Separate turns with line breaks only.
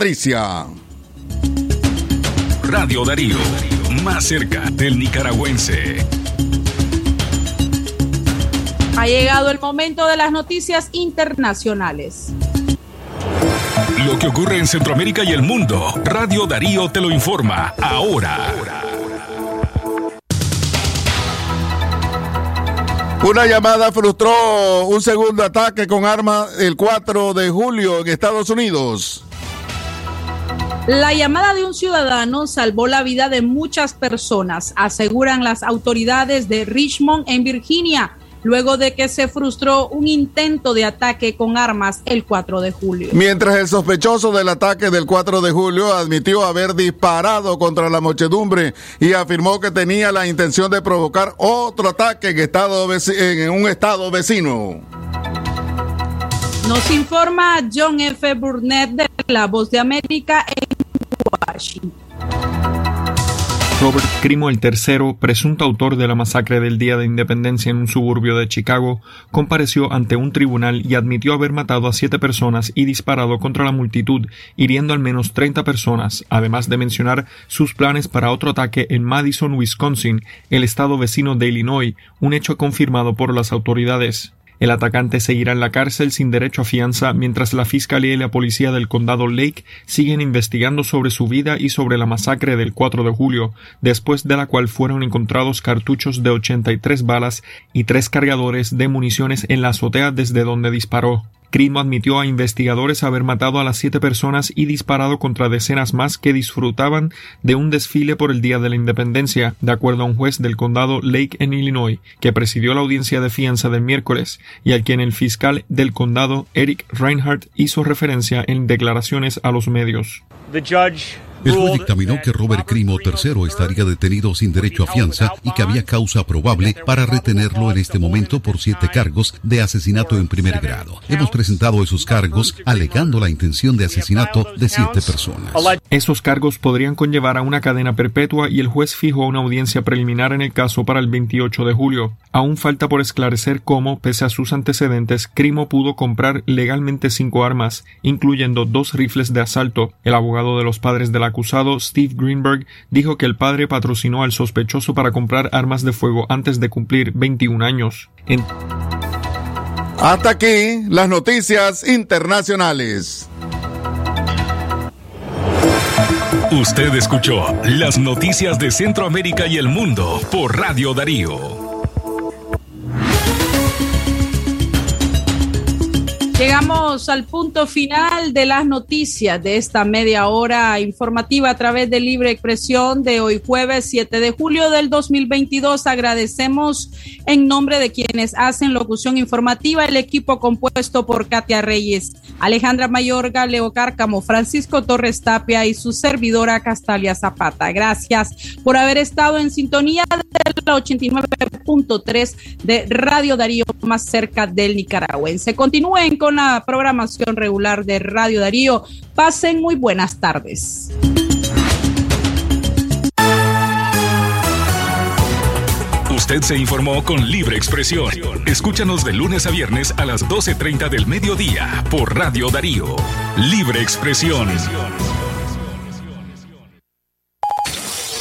Patricia.
Radio Darío, más cerca del nicaragüense.
Ha llegado el momento de las noticias internacionales.
Lo que ocurre en Centroamérica y el mundo, Radio Darío te lo informa ahora.
Una llamada frustró un segundo ataque con arma el 4 de julio en Estados Unidos.
La llamada de un ciudadano salvó la vida de muchas personas, aseguran las autoridades de Richmond en Virginia luego de que se frustró un intento de ataque con armas el 4 de julio.
Mientras el sospechoso del ataque del 4 de julio admitió haber disparado contra la muchedumbre y afirmó que tenía la intención de provocar otro ataque en, estado en un estado vecino.
Nos informa John F. Burnett de La Voz de América
Robert Crimo III, presunto autor de la masacre del Día de Independencia en un suburbio de Chicago, compareció ante un tribunal y admitió haber matado a siete personas y disparado contra la multitud, hiriendo al menos 30 personas, además de mencionar sus planes para otro ataque en Madison, Wisconsin, el estado vecino de Illinois, un hecho confirmado por las autoridades. El atacante seguirá en la cárcel sin derecho a fianza mientras la Fiscalía y la Policía del Condado Lake siguen investigando sobre su vida y sobre la masacre del 4 de julio, después de la cual fueron encontrados cartuchos de 83 balas y tres cargadores de municiones en la azotea desde donde disparó. Crimo admitió a investigadores haber matado a las siete personas y disparado contra decenas más que disfrutaban de un desfile por el Día de la Independencia, de acuerdo a un juez del condado Lake en Illinois, que presidió la audiencia de fianza del miércoles y al quien el fiscal del condado Eric Reinhardt hizo referencia en declaraciones a los medios.
El juez dictaminó que Robert Crimo III estaría detenido sin derecho a fianza y que había causa probable para retenerlo en este momento por siete cargos de asesinato en primer grado. Hemos presentado esos cargos alegando la intención de asesinato de siete personas.
Esos cargos podrían conllevar a una cadena perpetua y el juez fijó una audiencia preliminar en el caso para el 28 de julio. Aún falta por esclarecer cómo, pese a sus antecedentes, Crimo pudo comprar legalmente cinco armas, incluyendo dos rifles de asalto. El abogado de los padres de la acusado Steve Greenberg dijo que el padre patrocinó al sospechoso para comprar armas de fuego antes de cumplir 21 años.
Hasta aquí las noticias internacionales.
Usted escuchó las noticias de Centroamérica y el mundo por Radio Darío.
Llegamos al punto final de las noticias de esta media hora informativa a través de Libre Expresión de hoy jueves 7 de julio del 2022. Agradecemos en nombre de quienes hacen locución informativa el equipo compuesto por Katia Reyes, Alejandra Mayorga, Leo Cárcamo, Francisco Torres Tapia y su servidora Castalia Zapata. Gracias por haber estado en sintonía la 89.3 de Radio Darío más cerca del nicaragüense. Continúen con la programación regular de Radio Darío. Pasen muy buenas tardes.
Usted se informó con libre expresión. Escúchanos de lunes a viernes a las 12.30 del mediodía por Radio Darío. Libre expresión.